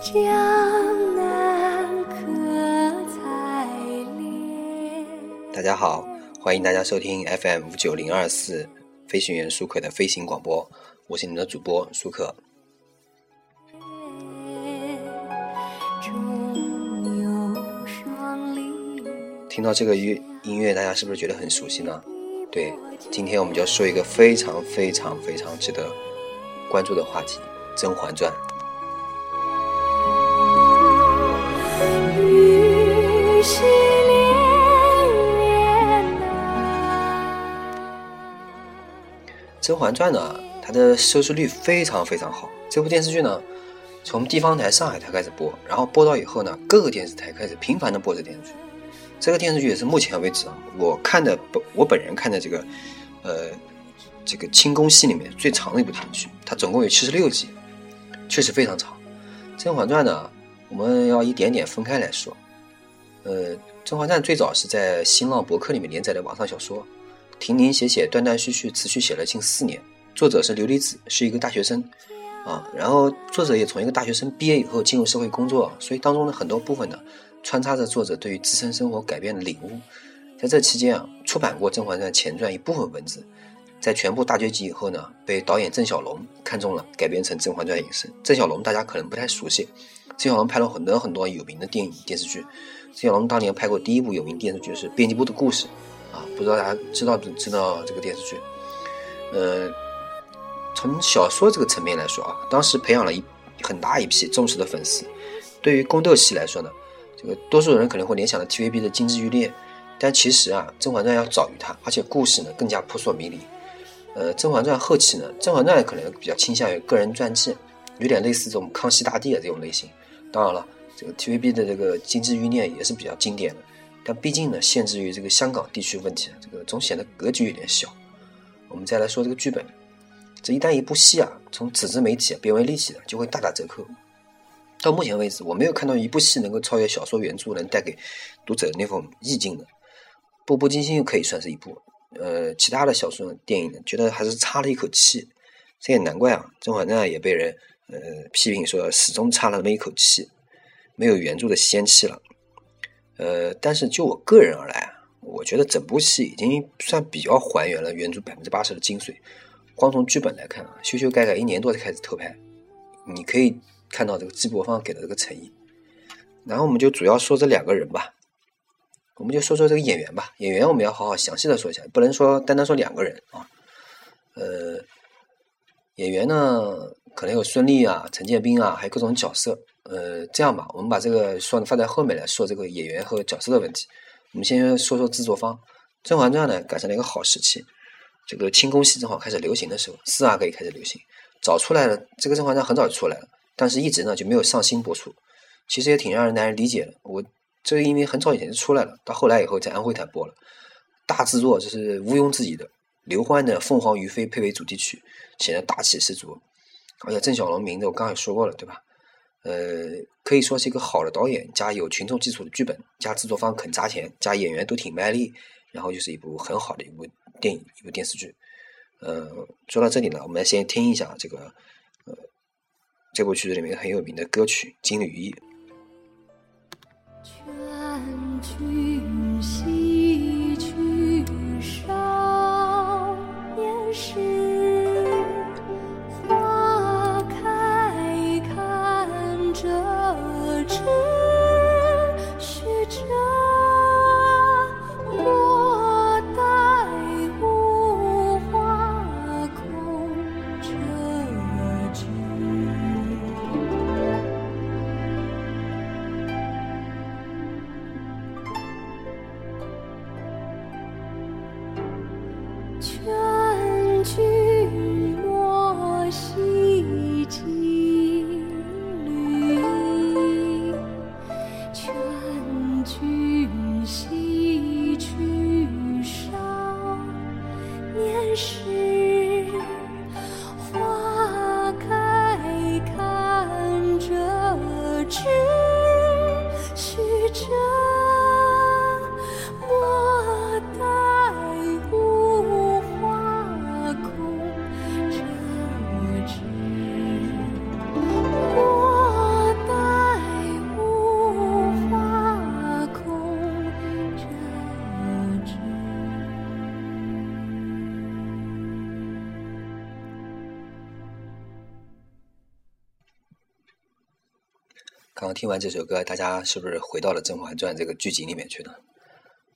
江南可采莲。大家好，欢迎大家收听 FM 五九零二四飞行员舒克的飞行广播，我是你们的主播舒克。听到这个乐音乐，大家是不是觉得很熟悉呢？对，今天我们就要说一个非常非常非常值得关注的话题《甄嬛传》。甄嬛传》呢，它的收视率非常非常好。这部电视剧呢，从地方台上海台开始播，然后播到以后呢，各个电视台开始频繁的播这电视剧。这个电视剧也是目前为止啊，我看的我本人看的这个，呃，这个清宫戏里面最长的一部电视剧，它总共有七十六集，确实非常长。《甄嬛传》呢，我们要一点点分开来说。呃，《甄嬛传》最早是在新浪博客里面连载的网上小说，停停写写，断断续续，持续写了近四年。作者是琉璃子，是一个大学生啊。然后作者也从一个大学生毕业以后进入社会工作，所以当中的很多部分呢，穿插着作者对于自身生活改变的领悟。在这期间啊，出版过《甄嬛传》前传一部分文字，在全部大结局以后呢，被导演郑晓龙看中了，改编成《甄嬛传》影视。郑晓龙大家可能不太熟悉，郑晓龙拍了很多很多有名的电影电视剧。郑晓龙当年拍过第一部有名电视剧是《编辑部的故事》，不知道大家知道不知道这个电视剧？呃，从小说这个层面来说啊，当时培养了一很大一批忠实的粉丝。对于宫斗戏来说呢，这个多数人可能会联想到 TVB 的《金枝欲孽》，但其实啊，《甄嬛传》要早于它，而且故事呢更加扑朔迷离。呃，《甄嬛传》后期呢，《甄嬛传》可能比较倾向于个人传记，有点类似这种康熙大帝的这种类型。当然了，这个 TVB 的这个《金枝欲孽》也是比较经典的，但毕竟呢，限制于这个香港地区问题，这个总显得格局有点小。我们再来说这个剧本，这一旦一部戏啊，从纸质媒体变为立体的，就会大打折扣。到目前为止，我没有看到一部戏能够超越小说原著，能带给读者的那种意境的。《步步惊心》又可以算是一部，呃，其他的小说电影呢，觉得还是差了一口气。这也难怪啊，《甄嬛传》也被人呃批评说始终差了那么一口气，没有原著的仙气了。呃，但是就我个人而来啊，我觉得整部戏已经算比较还原了原著百分之八十的精髓。光从剧本来看啊，修修改改一年多才开始偷拍，你可以看到这个季播方给的这个诚意。然后我们就主要说这两个人吧，我们就说说这个演员吧。演员我们要好好详细的说一下，不能说单单说两个人啊。呃，演员呢可能有孙俪啊、陈建斌啊，还有各种角色。呃，这样吧，我们把这个说放在后面来说这个演员和角色的问题。我们先说说制作方，《甄嬛传》呢赶上了一个好时期，这个清宫戏正好开始流行的时候，四阿哥也开始流行，早出来了。这个《甄嬛传》很早就出来了，但是一直呢就没有上新播出，其实也挺让人难以理解的。我这个因为很早以前就出来了，到后来以后在安徽台播了，大制作这是毋庸置疑的。刘欢的《凤凰于飞》配为主题曲，显得大气十足。而且郑晓龙名字我刚才也说过了，对吧？呃，可以说是一个好的导演，加有群众基础的剧本，加制作方肯砸钱，加演员都挺卖力，然后就是一部很好的一部电影，一部电视剧。呃，说到这里呢，我们先听一下这个呃这部剧里面很有名的歌曲《金缕衣》。听完这首歌，大家是不是回到了《甄嬛传》这个剧集里面去呢？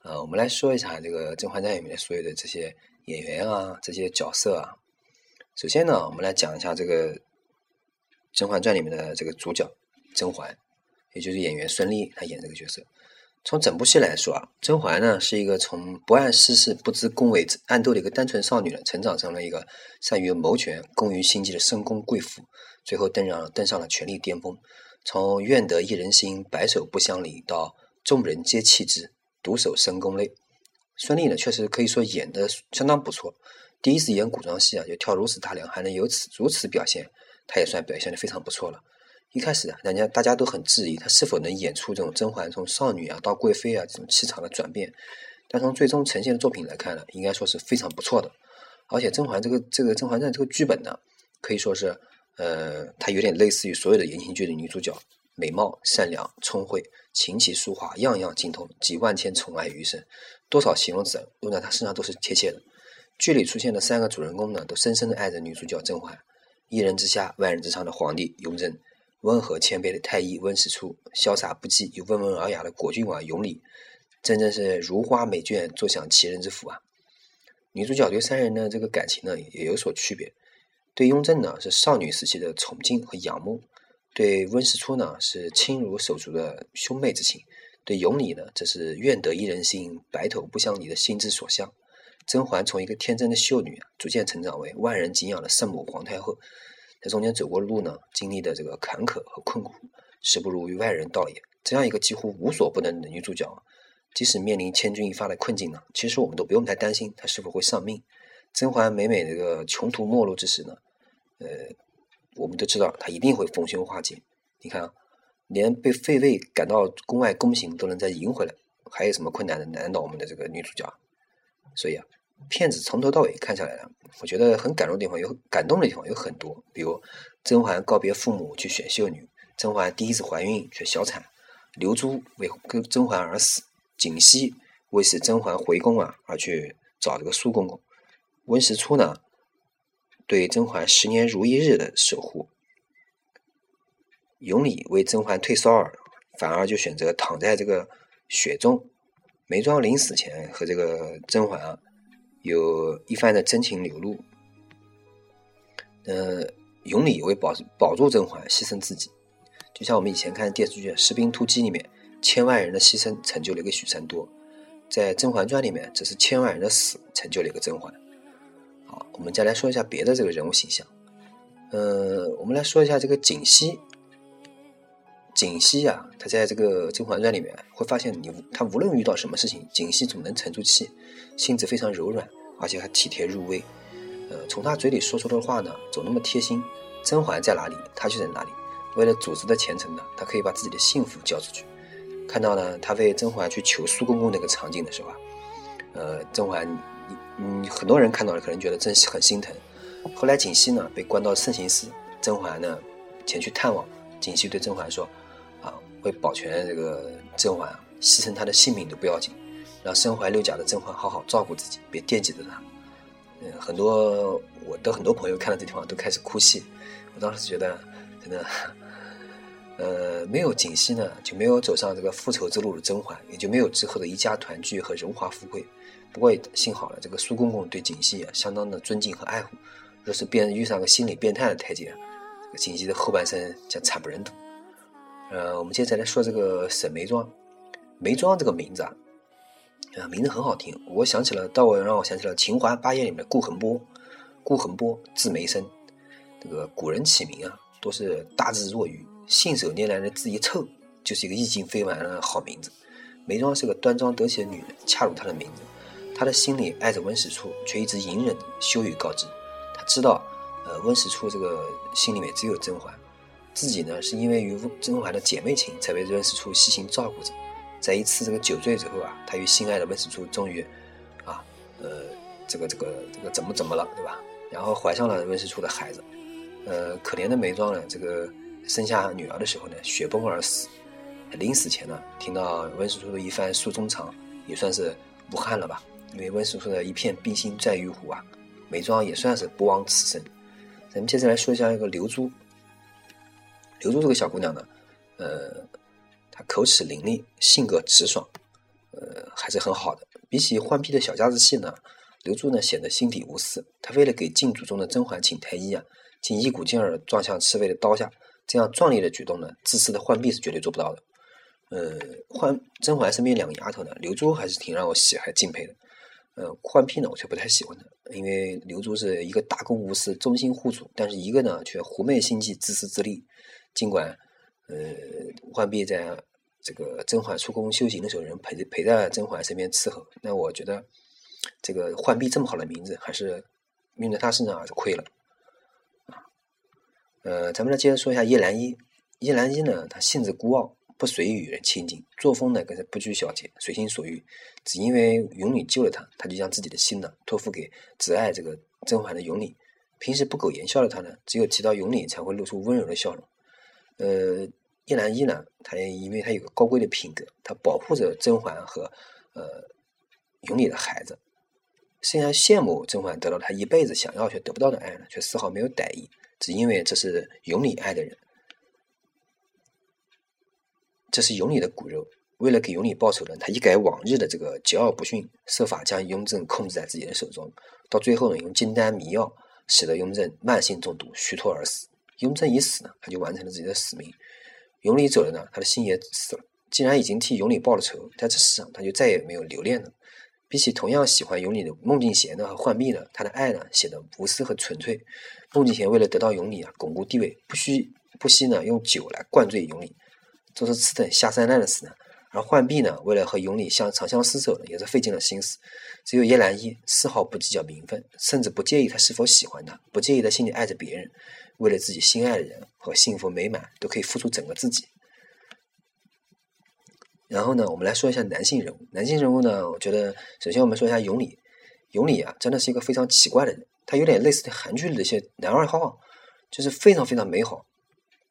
呃，我们来说一下这个《甄嬛传》里面的所有的这些演员啊，这些角色啊。首先呢，我们来讲一下这个《甄嬛传》里面的这个主角甄嬛，也就是演员孙俪她演这个角色。从整部戏来说啊，甄嬛呢是一个从不谙世事、不知宫闱暗斗的一个单纯少女，成长成了一个善于谋权、工于心计的深宫贵妇，最后登上登上了权力巅峰。从愿得一人心，白首不相离，到众人皆弃之，独守深宫内。孙俪呢，确实可以说演的相当不错。第一次演古装戏啊，就跳如此大梁，还能有此如此表现，她也算表现的非常不错了。一开始啊，人家大家都很质疑她是否能演出这种甄嬛从少女啊到贵妃啊这种气场的转变。但从最终呈现的作品来看呢，应该说是非常不错的。而且甄嬛这个这个《甄嬛传》这个剧本呢，可以说是。呃，她有点类似于所有的言情剧的女主角，美貌、善良、聪慧、琴棋书画样样精通，集万千宠爱于一身，多少形容词用在她身上都是贴切的。剧里出现的三个主人公呢，都深深的爱着女主角甄嬛。一人之下，万人之上的皇帝雍正，温和谦卑的太医温实初，潇洒不羁又温文尔雅的果郡王永礼，真正是如花美眷，坐享其人之福啊！女主角对三人的这个感情呢，也有所区别。对雍正呢是少女时期的崇敬和仰慕，对温实初呢是亲如手足的兄妹之情，对永礼呢则是愿得一人心，白头不相离的心之所向。甄嬛从一个天真的秀女啊，逐渐成长为万人敬仰的圣母皇太后，在中间走过的路呢，经历的这个坎坷和困苦，实不如与外人道也。这样一个几乎无所不能的女主角，即使面临千钧一发的困境呢，其实我们都不用太担心她是否会丧命。甄嬛每每这个穷途末路之时呢，呃，我们都知道她一定会逢凶化吉。你看，连被废位赶到宫外宫刑都能再赢回来，还有什么困难的难倒我们的这个女主角？所以啊，片子从头到尾看下来，我觉得很感动的地方有感动的地方有很多，比如甄嬛告别父母去选秀女，甄嬛第一次怀孕却小产，刘珠为跟甄嬛而死，槿汐为使甄嬛回宫啊而去找这个苏公公。温实初呢，对甄嬛十年如一日的守护；永礼为甄嬛退烧儿，反而就选择躺在这个雪中。眉庄临死前和这个甄嬛啊，有一番的真情流露。呃，永礼为保保住甄嬛，牺牲自己，就像我们以前看电视剧《士兵突击》里面，千万人的牺牲成就了一个许三多，在《甄嬛传》里面，只是千万人的死成就了一个甄嬛。我们再来说一下别的这个人物形象，呃，我们来说一下这个锦溪。锦溪啊，她在这个《甄嬛传》里面会发现，你她无论遇到什么事情，锦溪总能沉住气，性子非常柔软，而且还体贴入微。呃，从他嘴里说出的话呢，总那么贴心。甄嬛在哪里，他就在哪里。为了组织的前程呢，他可以把自己的幸福交出去。看到呢，他为甄嬛去求苏公公那个场景的时候啊，呃，甄嬛。嗯，很多人看到了，可能觉得真很心疼。后来槿汐呢被关到慎刑司，甄嬛呢前去探望，槿汐对甄嬛说：“啊，为保全这个甄嬛，牺牲她的性命都不要紧，让身怀六甲的甄嬛好好照顾自己，别惦记着她。”嗯，很多我的很多朋友看到这地方都开始哭泣。我当时觉得，真的，呃，没有槿汐呢，就没有走上这个复仇之路的甄嬛，也就没有之后的一家团聚和荣华富贵。不过也幸好了，这个苏公公对槿汐啊相当的尊敬和爱护。若是变遇上个心理变态的太监，这个槿汐的后半生将惨不忍睹。呃，我们接着来说这个沈眉庄。眉庄这个名字啊，啊名字很好听，我想起了，到我让我想起了《秦淮八艳》里面的顾恒波。顾恒波字眉生，这个古人起名啊，都是大智若愚，信手拈来的字一凑，就是一个意境非凡的好名字。眉庄是个端庄得体的女人，恰如她的名字。他的心里爱着温实初，却一直隐忍，羞于告知。他知道，呃，温实初这个心里面只有甄嬛，自己呢是因为与甄嬛的姐妹情，才被温实初细心照顾着。在一次这个酒醉之后啊，他与心爱的温实初终于，啊，呃，这个这个这个怎么怎么了，对吧？然后怀上了温实初的孩子。呃，可怜的眉庄呢，这个生下女儿的时候呢，雪崩而死。临死前呢，听到温实初的一番诉衷肠，也算是无憾了吧。因为温叔叔的一片冰心在玉壶啊，眉庄也算是不枉此生。咱们接着来说一下那个刘珠。刘珠这个小姑娘呢，呃，她口齿伶俐，性格直爽，呃，还是很好的。比起浣碧的小家子气呢，刘珠呢显得心底无私。她为了给禁诅中的甄嬛请太医啊，竟一股劲儿撞向侍卫的刀下，这样壮烈的举动呢，自私的浣碧是绝对做不到的。呃，浣甄嬛身边两个丫头呢，刘珠还是挺让我喜还敬佩的。呃，浣碧呢，我却不太喜欢她，因为刘珠是一个大公无私、忠心护主，但是一个呢却狐媚心计、自私自利。尽管呃，浣碧在这个甄嬛出宫修行的时候，人陪陪在甄嬛身边伺候，那我觉得这个浣碧这么好的名字，还是用在她身上还是亏了。呃，咱们来接着说一下叶澜依。叶澜依呢，她性子孤傲。不随意与人亲近，作风呢更是不拘小节，随心所欲。只因为永礼救了他，他就将自己的心呢托付给只爱这个甄嬛的永礼。平时不苟言笑的他呢，只有提到永礼才会露出温柔的笑容。呃，叶澜依呢，他因为他有个高贵的品格，他保护着甄嬛和呃永里的孩子。虽然羡慕甄嬛得到他一辈子想要却得不到的爱呢，却丝毫没有歹意，只因为这是永里爱的人。这是永礼的骨肉，为了给永礼报仇呢，他一改往日的这个桀骜不驯，设法将雍正控制在自己的手中。到最后呢，用金丹迷药，使得雍正慢性中毒，虚脱而死。雍正一死呢，他就完成了自己的使命。永礼走了呢，他的心也死了。既然已经替永礼报了仇，在这世上他就再也没有留恋了。比起同样喜欢永礼的孟静娴呢和浣碧呢，他的爱呢显得无私和纯粹。孟静娴为了得到永礼啊，巩固地位，不需不惜呢用酒来灌醉永礼。做出此等下三滥的事呢？而浣碧呢，为了和永礼相长相厮守呢，也是费尽了心思。只有叶澜依丝毫不计较名分，甚至不介意他是否喜欢他，不介意他心里爱着别人。为了自己心爱的人和幸福美满，都可以付出整个自己。然后呢，我们来说一下男性人物。男性人物呢，我觉得首先我们说一下永礼。永礼啊，真的是一个非常奇怪的人。他有点类似韩剧里的一些男二号，就是非常非常美好，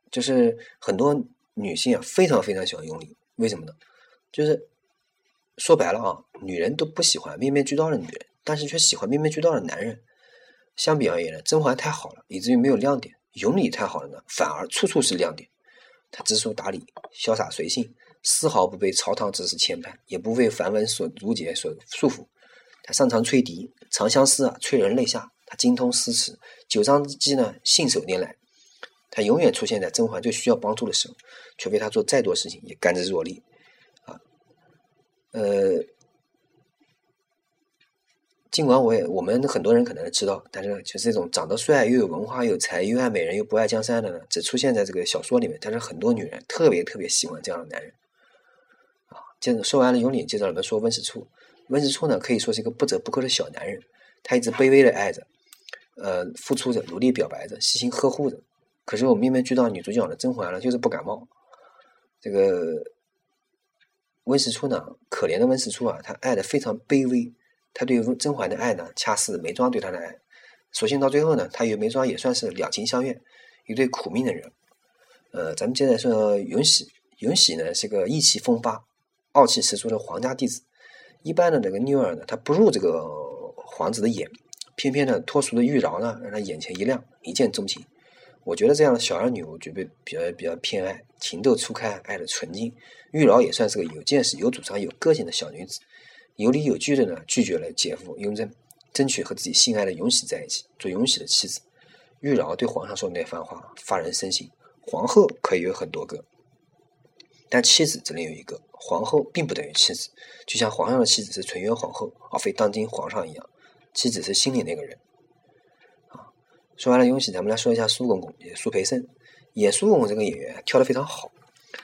就是很多。女性啊，非常非常喜欢永礼，为什么呢？就是说白了啊，女人都不喜欢面面俱到的女人，但是却喜欢面面俱到的男人。相比而言呢，甄嬛太好了，以至于没有亮点；永礼太好了呢，反而处处是亮点。他知书达理，潇洒随性，丝毫不被朝堂之事牵绊，也不为繁文所如解所束缚。他擅长吹笛，《长相思》啊，催人泪下。他精通诗词，九章机呢，信手拈来。他永远出现在甄嬛最需要帮助的时候，除非他做再多事情也甘之若饴，啊，呃，尽管我也我们很多人可能知道，但是就是这种长得帅又有文化又有才又爱美人又不爱江山的呢，只出现在这个小说里面。但是很多女人特别特别喜欢这样的男人，啊，接着说完了永礼，接着我们说温实初。温实初呢，可以说是一个不折不扣的小男人，他一直卑微的爱着，呃，付出着，努力表白着，细心呵护着。可是我面面俱到女主角的甄嬛呢，就是不感冒。这个温实初呢，可怜的温实初啊，他爱的非常卑微。他对甄嬛的爱呢，恰似眉庄对他的爱。所幸到最后呢，他与眉庄也算是两情相悦，一对苦命的人。呃，咱们接着说允禧。允禧呢是个意气风发、傲气十足的皇家弟子。一般的这个妞儿呢，他不入这个皇子的眼，偏偏呢脱俗的玉娆呢，让他眼前一亮，一见钟情。我觉得这样的小儿女，我觉得比较比较偏爱，情窦初开，爱的纯净。玉娆也算是个有见识、有主张、有个性的小女子，有理有据的呢，拒绝了姐夫雍正，争取和自己心爱的永禧在一起，做永禧的妻子。玉娆对皇上说的那番话发人深省：皇后可以有很多个，但妻子只能有一个。皇后并不等于妻子，就像皇上的妻子是纯元皇后，而非当今皇上一样，妻子是心里那个人。说完了永禧，咱们来说一下苏公公，也苏培盛演苏公公这个演员跳得非常好。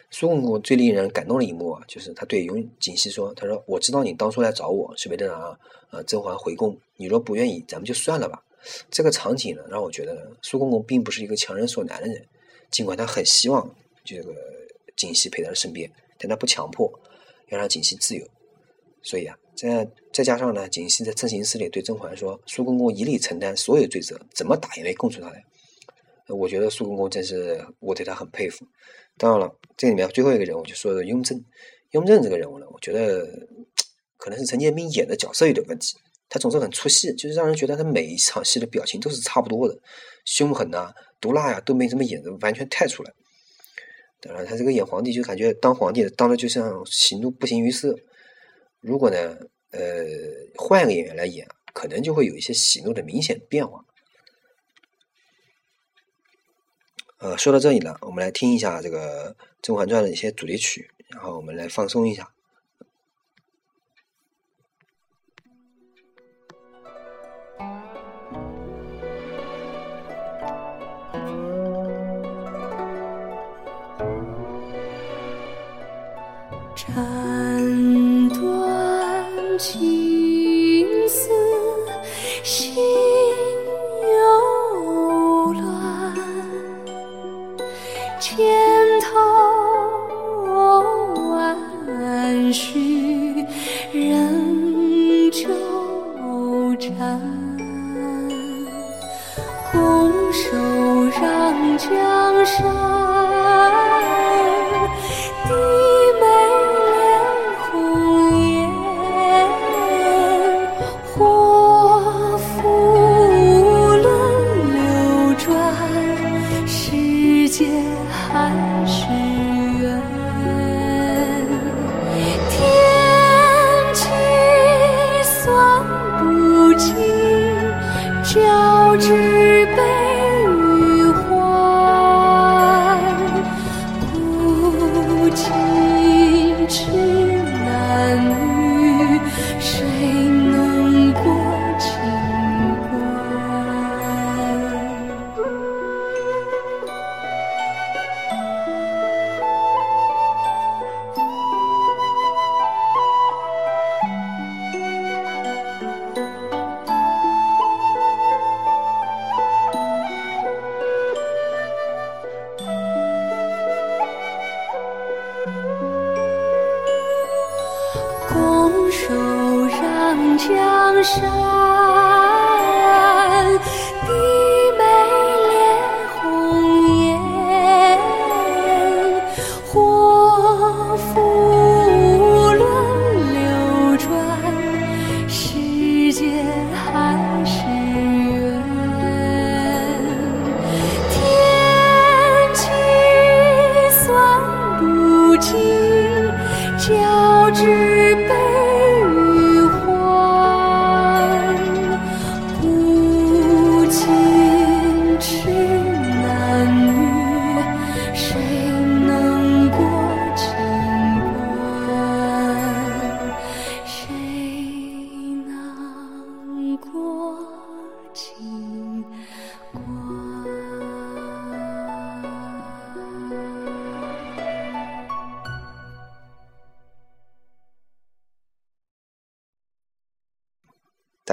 苏公公最令人感动的一幕啊，就是他对永锦熙说：“他说我知道你当初来找我是为了让呃甄嬛回宫，你若不愿意，咱们就算了吧。”这个场景呢，让我觉得苏公公并不是一个强人所难的人，尽管他很希望这个锦熙陪在身边，但他不强迫，要让锦熙自由。所以啊。再再加上呢，锦汐在正行司里对甄嬛说：“苏公公一力承担所有罪责，怎么打也没供出他来。”我觉得苏公公真是我对他很佩服。当然了，这里面最后一个人物就说雍正。雍正这个人物呢，我觉得可能是陈建斌演的角色有点问题，他总是很出戏，就是让人觉得他每一场戏的表情都是差不多的，凶狠呐、毒辣呀都没怎么演的完全太出来。当然，他这个演皇帝就感觉当皇帝的当的就像喜怒不形于色。如果呢，呃，换一个演员来演，可能就会有一些喜怒的明显变化。呃，说到这里呢，我们来听一下这个《甄嬛传》的一些主题曲，然后我们来放松一下。情丝心犹乱，千头万绪仍纠缠，拱手让江山。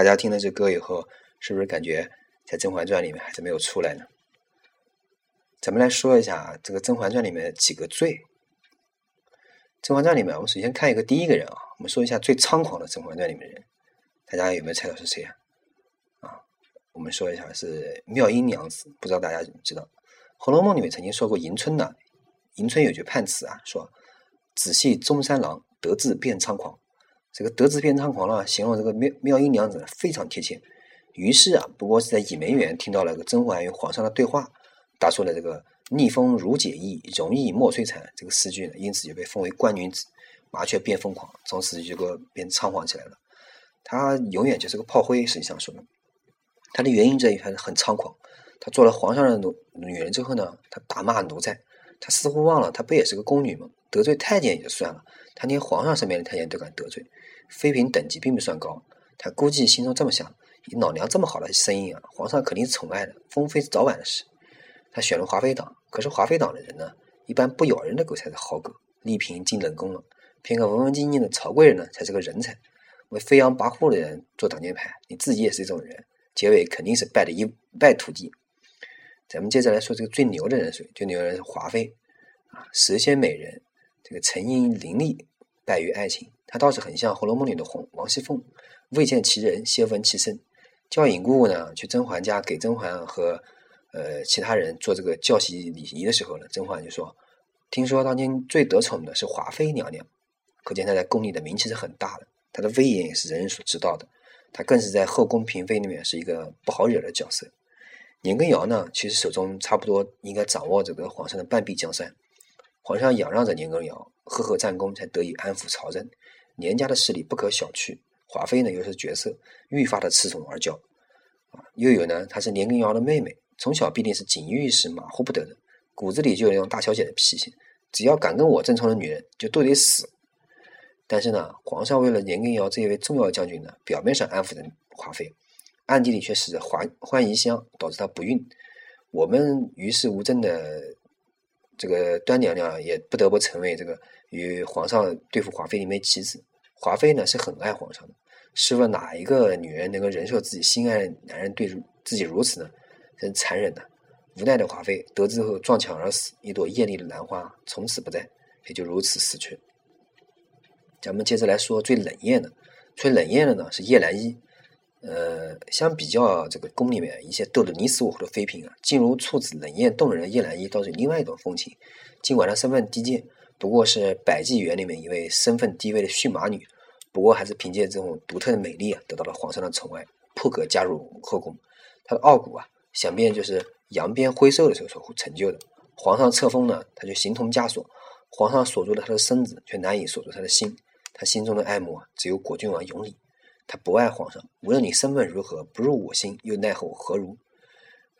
大家听了这歌以后，是不是感觉在《甄嬛传》里面还是没有出来呢？咱们来说一下这个《甄嬛传》里面几个罪。《甄嬛传》里面，我们首先看一个第一个人啊，我们说一下最猖狂的《甄嬛传》里面的人，大家有没有猜到是谁啊？啊，我们说一下是妙音娘子，不知道大家知道，《红楼梦》里面曾经说过迎春的，迎春有句判词啊，说“仔细中山狼，得志便猖狂”。这个得志变猖狂了，形容这个妙妙音娘子呢非常贴切。于是啊，不过是在倚梅园听到了这个甄嬛与皇上的对话，答出了这个“逆风如解意，容易莫摧残”这个诗句呢，因此就被封为官女子。麻雀变疯狂，从此就个变猖狂起来了。他永远就是个炮灰，实际上说的。他的原因这一番很猖狂。他做了皇上的奴女人之后呢，他打骂奴才。他似乎忘了，他不也是个宫女吗？得罪太监也就算了，他连皇上身边的太监都敢得罪，妃嫔等级并不算高。他估计心中这么想：以老娘这么好的声音啊，皇上肯定是宠爱的，封妃是早晚的事。他选了华妃党，可是华妃党的人呢，一般不咬人的狗才是好狗，丽嫔进冷宫了，偏个文文静静的曹贵人呢，才是个人才。为飞扬跋扈的人做挡箭牌，你自己也是一种人，结尾肯定是败的一败涂地。咱们接着来说这个最牛的人是谁？最牛的人是华妃啊，蛇蝎美人，这个沉吟伶俐，败于爱情。她倒是很像《红楼梦》里的红王熙凤，未见其人，先闻其声。叫尹姑姑呢去甄嬛家给甄嬛和呃其他人做这个教习礼仪的时候呢，甄嬛就说：“听说当今最得宠的是华妃娘娘。”可见她在宫里的名气是很大的，她的威严也是人人所知道的。她更是在后宫嫔妃里面是一个不好惹的角色。年羹尧呢，其实手中差不多应该掌握这个皇上的半壁江山。皇上仰让着年羹尧，赫赫战功，才得以安抚朝政。年家的势力不可小觑，华妃呢又是绝色，愈发的恃宠而骄。啊，又有呢，她是年羹尧的妹妹，从小必定是锦衣玉食，马虎不得的，骨子里就有那种大小姐的脾气。只要敢跟我争宠的女人，就都得死。但是呢，皇上为了年羹尧这一位重要将军呢，表面上安抚着华妃，暗地里却使华欢宜香，导致她不孕。我们于事无争的这个端娘娘也不得不成为这个与皇上对付华妃的一枚棋子。华妃呢是很爱皇上的，试问哪一个女人能够忍受自己心爱的男人对自己如此呢？真残忍呐！无奈的华妃得知后撞墙而死，一朵艳丽的兰花从此不在，也就如此死去。咱们接着来说最冷艳的，最冷艳的呢是叶澜依。呃，相比较这个宫里面一些斗得你死我活的妃嫔啊，静如处子、冷艳动人的叶澜依倒是另外一种风情。尽管她身份低贱，不过是百济园里面一位身份低微的驯马女，不过还是凭借这种独特的美丽啊，得到了皇上的宠爱，破格加入后宫。她的傲骨啊，想必就是扬鞭挥袖的时候所成就的。皇上册封呢，她就形同枷锁；皇上锁住了她的身子，却难以锁住她的心。她心中的爱慕啊，只有果郡王永礼。他不爱皇上，无论你身份如何，不入我心，又奈何何如？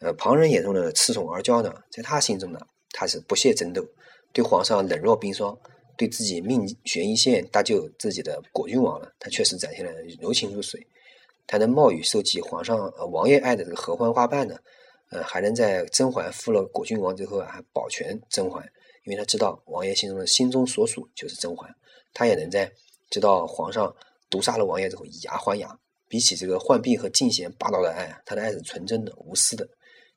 呃，旁人眼中的恃宠而骄呢，在他心中呢，他是不屑争斗，对皇上冷若冰霜，对自己命悬一线搭救自己的果郡王呢，他确实展现了柔情如水。他能冒雨收集皇上呃王爷爱的这个合欢花瓣呢，呃，还能在甄嬛负了果郡王之后啊，还保全甄嬛，因为他知道王爷心中的心中所属就是甄嬛，他也能在知道皇上。毒杀了王爷之后以牙还牙，比起这个浣碧和静贤霸道的爱，他的爱是纯真的、无私的。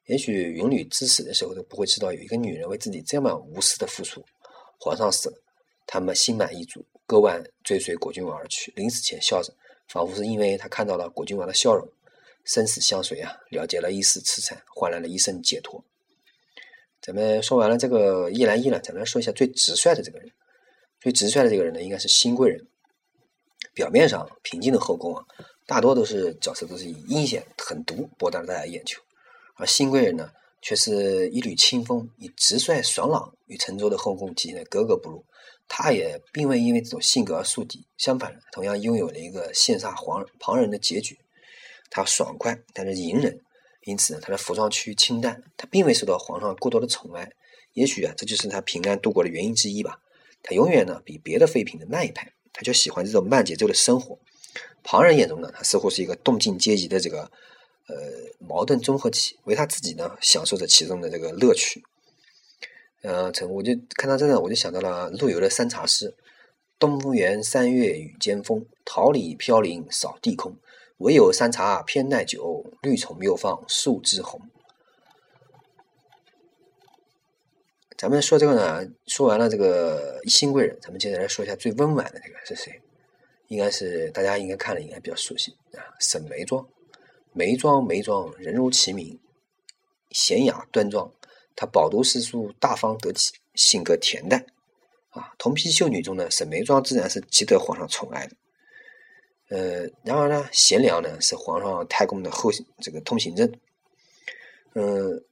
也许永女至死的时候都不会知道，有一个女人为自己这么无私的付出。皇上死了，他们心满意足，割腕追随果郡王而去。临死前笑着，仿佛是因为他看到了果郡王的笑容。生死相随啊，了结了一丝痴缠，换来了一生解脱。咱们说完了这个叶澜依了，咱们来说一下最直率的这个人。最直率的这个人呢，应该是新贵人。表面上平静的后宫啊，大多都是角色都是以阴险狠毒博得了大家眼球，而新贵人呢，却是一缕清风，以直率爽朗与沉着的后宫体现的格格不入。他也并未因为这种性格而树敌，相反，同样拥有了一个羡煞皇旁人的结局。他爽快，但是隐忍，因此呢，他的服装趋于清淡，他并未受到皇上过多的宠爱。也许啊，这就是他平安度过的原因之一吧。他永远呢，比别的妃嫔的慢一拍。他就喜欢这种慢节奏的生活，旁人眼中呢，他似乎是一个动静皆宜的这个呃矛盾综合体，为他自己呢享受着其中的这个乐趣。呃，成我就看到这个，我就想到了陆游的三茶诗：东园三月雨兼风，桃李飘零扫地空。唯有山茶偏耐久，绿丛又放树枝红。咱们说这个呢，说完了这个新贵人，咱们接着来说一下最温婉的这个是谁？应该是大家应该看了，应该比较熟悉啊，沈眉庄。眉庄，眉庄，人如其名，娴雅端庄。她饱读诗书，大方得体，性格恬淡。啊，同批秀女中的沈眉庄自然是极得皇上宠爱的。呃，然而呢，贤良呢是皇上太公的后这个通行证。嗯，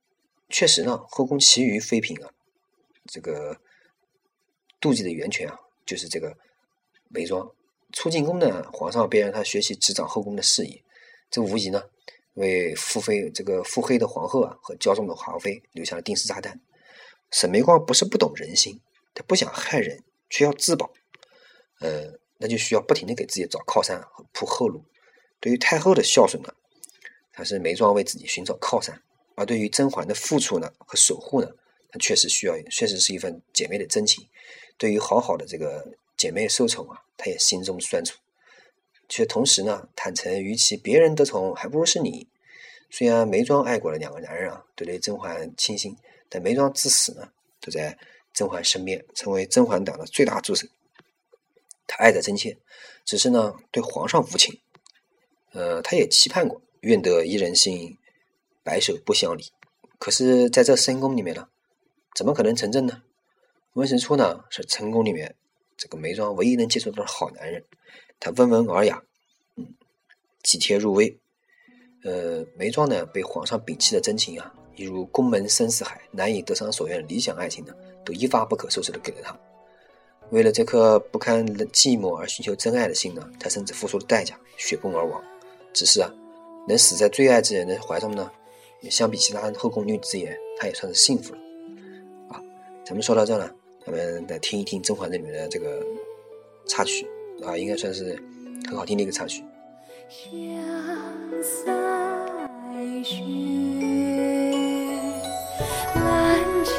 确实呢，后宫其余妃嫔啊。这个妒忌的源泉啊，就是这个眉庄。出进宫呢，皇上便让他学习执掌后宫的事宜，这无疑呢，为腹黑这个腹黑的皇后啊和骄纵的华妃留下了定时炸弹。沈眉庄不是不懂人心，他不想害人，却要自保。呃，那就需要不停的给自己找靠山和铺后路。对于太后的孝顺呢，他是眉庄为自己寻找靠山；而对于甄嬛的付出呢和守护呢。确实需要，确实是一份姐妹的真情。对于好好的这个姐妹受宠啊，她也心中酸楚，却同时呢坦诚，与其别人得宠，还不如是你。虽然眉庄爱过了两个男人啊，对甄嬛倾心，但眉庄至死呢都在甄嬛身边，成为甄嬛党的最大助手。他爱的真切，只是呢对皇上无情。呃，他也期盼过，愿得一人心，白首不相离。可是在这深宫里面呢？怎么可能成真呢？温实初呢是成宫里面这个眉庄唯一能接触到的好男人，他温文尔雅，嗯，体贴入微。呃，眉庄呢被皇上摒弃的真情啊，一如宫门深似海，难以得偿所愿的理想爱情呢，都一发不可收拾的给了他。为了这颗不堪寂寞而寻求真爱的心呢，他甚至付出了代价，雪崩而亡。只是啊，能死在最爱之人的怀中呢，也相比其他后宫女子也，他也算是幸福了。咱们说到这了，咱们来听一听《甄嬛这》里面的这个插曲啊，应该算是很好听的一个插曲。香腮雪，兰旗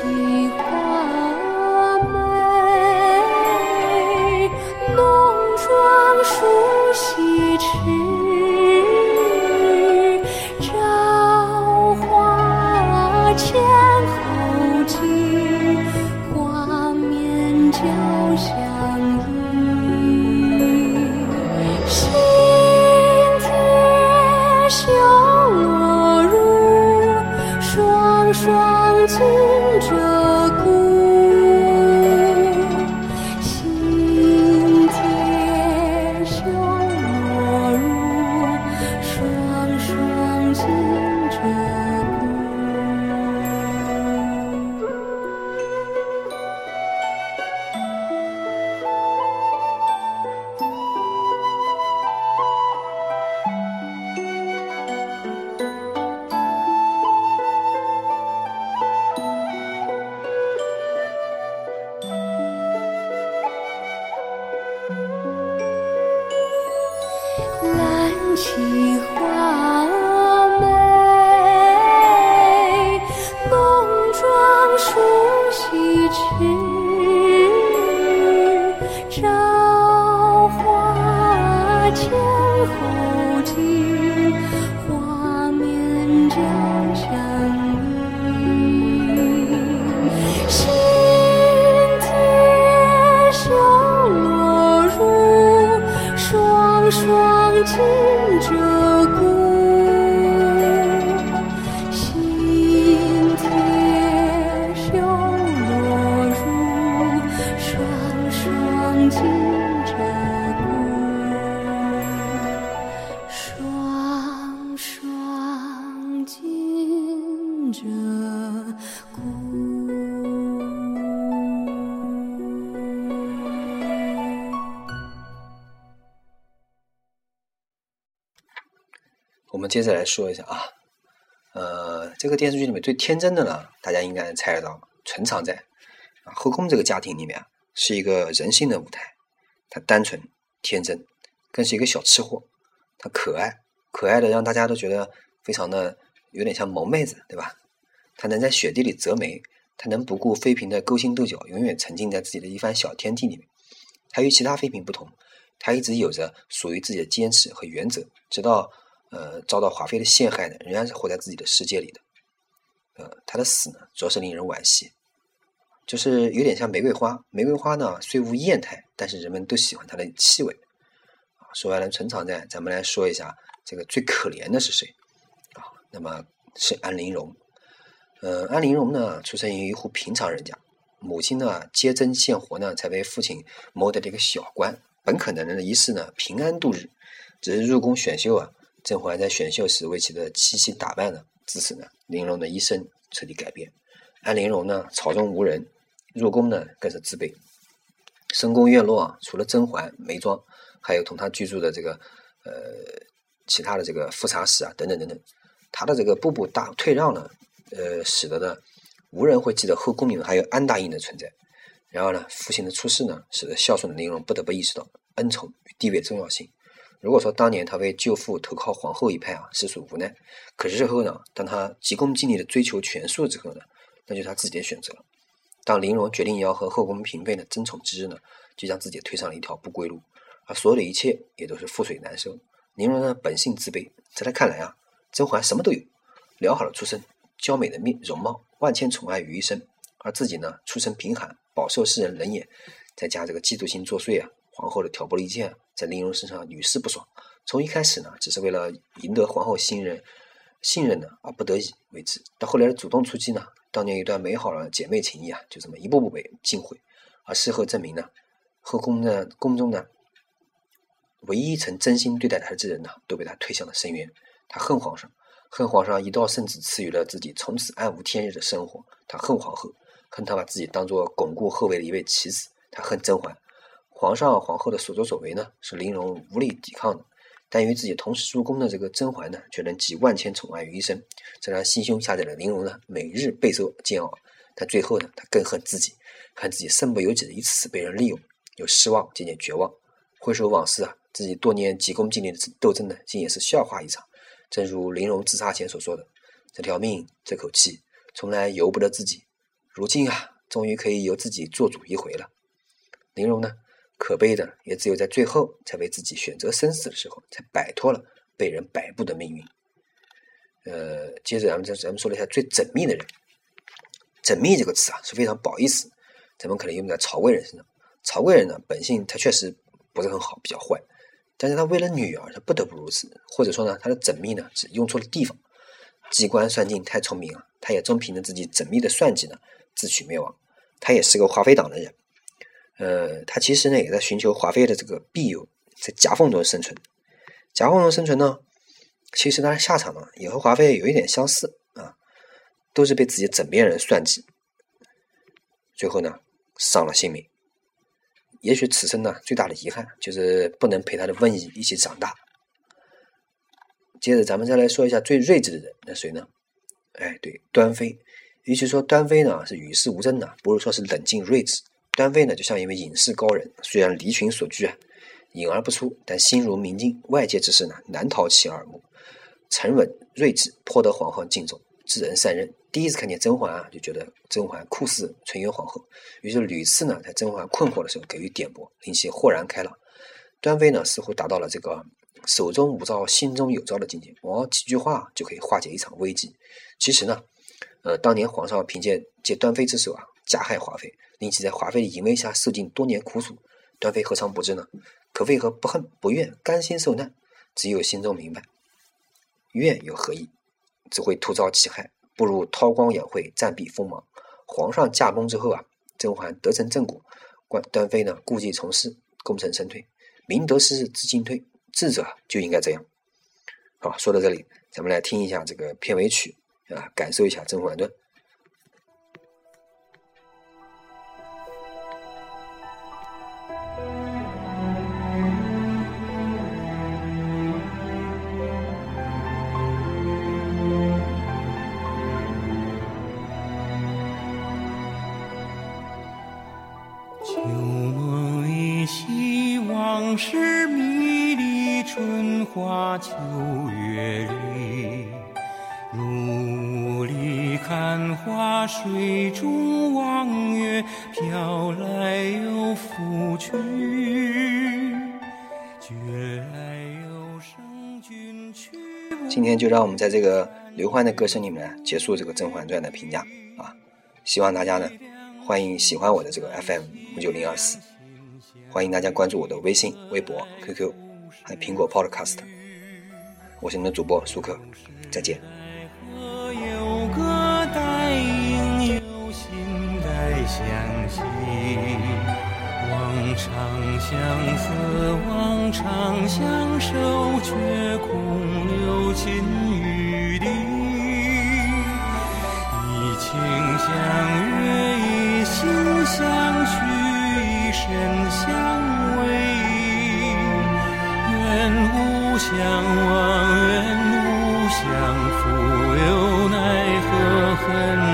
鹧鸪。我们接着来说一下啊，呃，这个电视剧里面最天真的呢，大家应该猜得到，纯常在啊后宫这个家庭里面，是一个人性的舞台，他单纯天真，更是一个小吃货，他可爱，可爱的让大家都觉得非常的有点像萌妹子，对吧？她能在雪地里择梅，她能不顾妃嫔的勾心斗角，永远沉浸在自己的一番小天地里面。她与其他妃嫔不同，她一直有着属于自己的坚持和原则，直到呃遭到华妃的陷害呢，仍然是活在自己的世界里的。呃，她的死呢，着实令人惋惜，就是有点像玫瑰花。玫瑰花呢，虽无艳态，但是人们都喜欢它的气味。说完了纯常在，咱们来说一下这个最可怜的是谁？那么是安陵容。呃，安陵容呢，出生于一户平常人家，母亲呢接针献活呢，才被父亲谋得了一个小官。本可能的一世呢平安度日，只是入宫选秀啊，甄嬛在选秀时为其的七夕打扮呢，自此呢，玲珑的一生彻底改变。安陵容呢，朝中无人，入宫呢更是自卑。深宫院落啊，除了甄嬛、眉庄，还有同她居住的这个呃其他的这个富察使啊等等等等，他的这个步步大退让呢，呃，使得呢无人会记得后宫里还有安大应的存在。然而呢，父亲的出世呢，使得孝顺的玲珑不得不意识到恩宠与地位的重要性。如果说当年他为救父投靠皇后一派啊，实属无奈。可是日后呢，当他急功近利的追求权术之后呢，那就是他自己的选择了。当玲珑决定要和后宫嫔妃呢争宠之日呢，就将自己推上了一条不归路，而所有的一切也都是覆水难收。玲珑呢，本性自卑，在他看来啊，甄嬛什么都有，良好的出身，娇美的面容貌，万千宠爱于一身，而自己呢，出身贫寒，饱受世人冷眼，再加这个嫉妒心作祟啊，皇后的挑拨离间啊，在玲珑身上屡试不爽。从一开始呢，只是为了赢得皇后信任，信任呢而不得已为之，到后来的主动出击呢，当年一段美好的姐妹情谊啊，就这么一步步被尽毁。而事后证明呢，后宫呢宫中呢，唯一曾真心对待她之人呢，都被她推向了深渊。他恨皇上，恨皇上一道圣旨赐予了自己从此暗无天日的生活，他恨皇后，恨他把自己当做巩固后位的一位棋子，他恨甄嬛。皇上皇后的所作所为呢，是玲珑无力抵抗的，但与自己同时入宫的这个甄嬛呢，却能集万千宠爱于一身，这让心胸狭窄的玲珑呢，每日备受煎熬。但最后呢，他更恨自己，恨自己身不由己的一次次被人利用，由失望渐渐绝望。回首往事啊，自己多年急功近利的斗争呢，竟也是笑话一场。正如玲珑自杀前所说的：“这条命，这口气，从来由不得自己。如今啊，终于可以由自己做主一回了。”玲珑呢，可悲的也只有在最后才为自己选择生死的时候，才摆脱了被人摆布的命运。呃，接着咱们再咱们说了一下最缜密的人。缜密这个词啊，是非常褒义词，咱们可能用在曹贵人身上。曹贵人呢，本性他确实不是很好，比较坏。但是他为了女儿，他不得不如此，或者说呢，他的缜密呢是用错了地方。机关算尽太聪明啊，他也正凭着自己缜密的算计呢，自取灭亡。他也是个华妃党的人，呃，他其实呢也在寻求华妃的这个庇佑，在夹缝中生存。夹缝中生存呢，其实他的下场呢也和华妃有一点相似啊，都是被自己枕边人算计，最后呢丧了性命。也许此生呢，最大的遗憾就是不能陪他的温宜一起长大。接着，咱们再来说一下最睿智的人，那谁呢？哎，对，端妃。与其说端妃呢是与世无争的，不如说是冷静睿智。端妃呢，就像一位隐士高人，虽然离群所居啊，隐而不出，但心如明镜，外界之事呢，难逃其耳目。沉稳睿智，颇得皇后敬重，知人善任。第一次看见甄嬛啊，就觉得甄嬛酷似纯元皇后，于是屡次呢，在甄嬛困惑的时候给予点拨，令其豁然开朗。端妃呢，似乎达到了这个手中无招，心中有招的境界，往往几句话就可以化解一场危机。其实呢，呃，当年皇上凭借借端妃之手啊，加害华妃，令其在华妃的淫威下受尽多年苦楚，端妃何尝不知呢？可为何不恨不怨，甘心受难？只有心中明白，怨有何意？只会徒遭其害。不如韬光养晦，暂避锋芒。皇上驾崩之后啊，甄嬛得成正果，关端妃呢故技重施，功成身退。明德失，知进退，智者就应该这样。好，说到这里，咱们来听一下这个片尾曲啊，感受一下《甄嬛传》。秋月里，努力看花，水中望月，飘来又浮去，今天就让我们在这个刘欢的歌声里面结束这个《甄嬛传》的评价啊！希望大家呢，欢迎喜欢我的这个 FM 五九零二四，欢迎大家关注我的微信、微博、QQ，还有苹果 Podcast。我是你的主播舒克，再见。有个带影有心带相惜，望长相思，望长相守，却空留情于地。一情相悦，一心相许，一生相偎，缘无相忘，恩无相负，又奈何恨？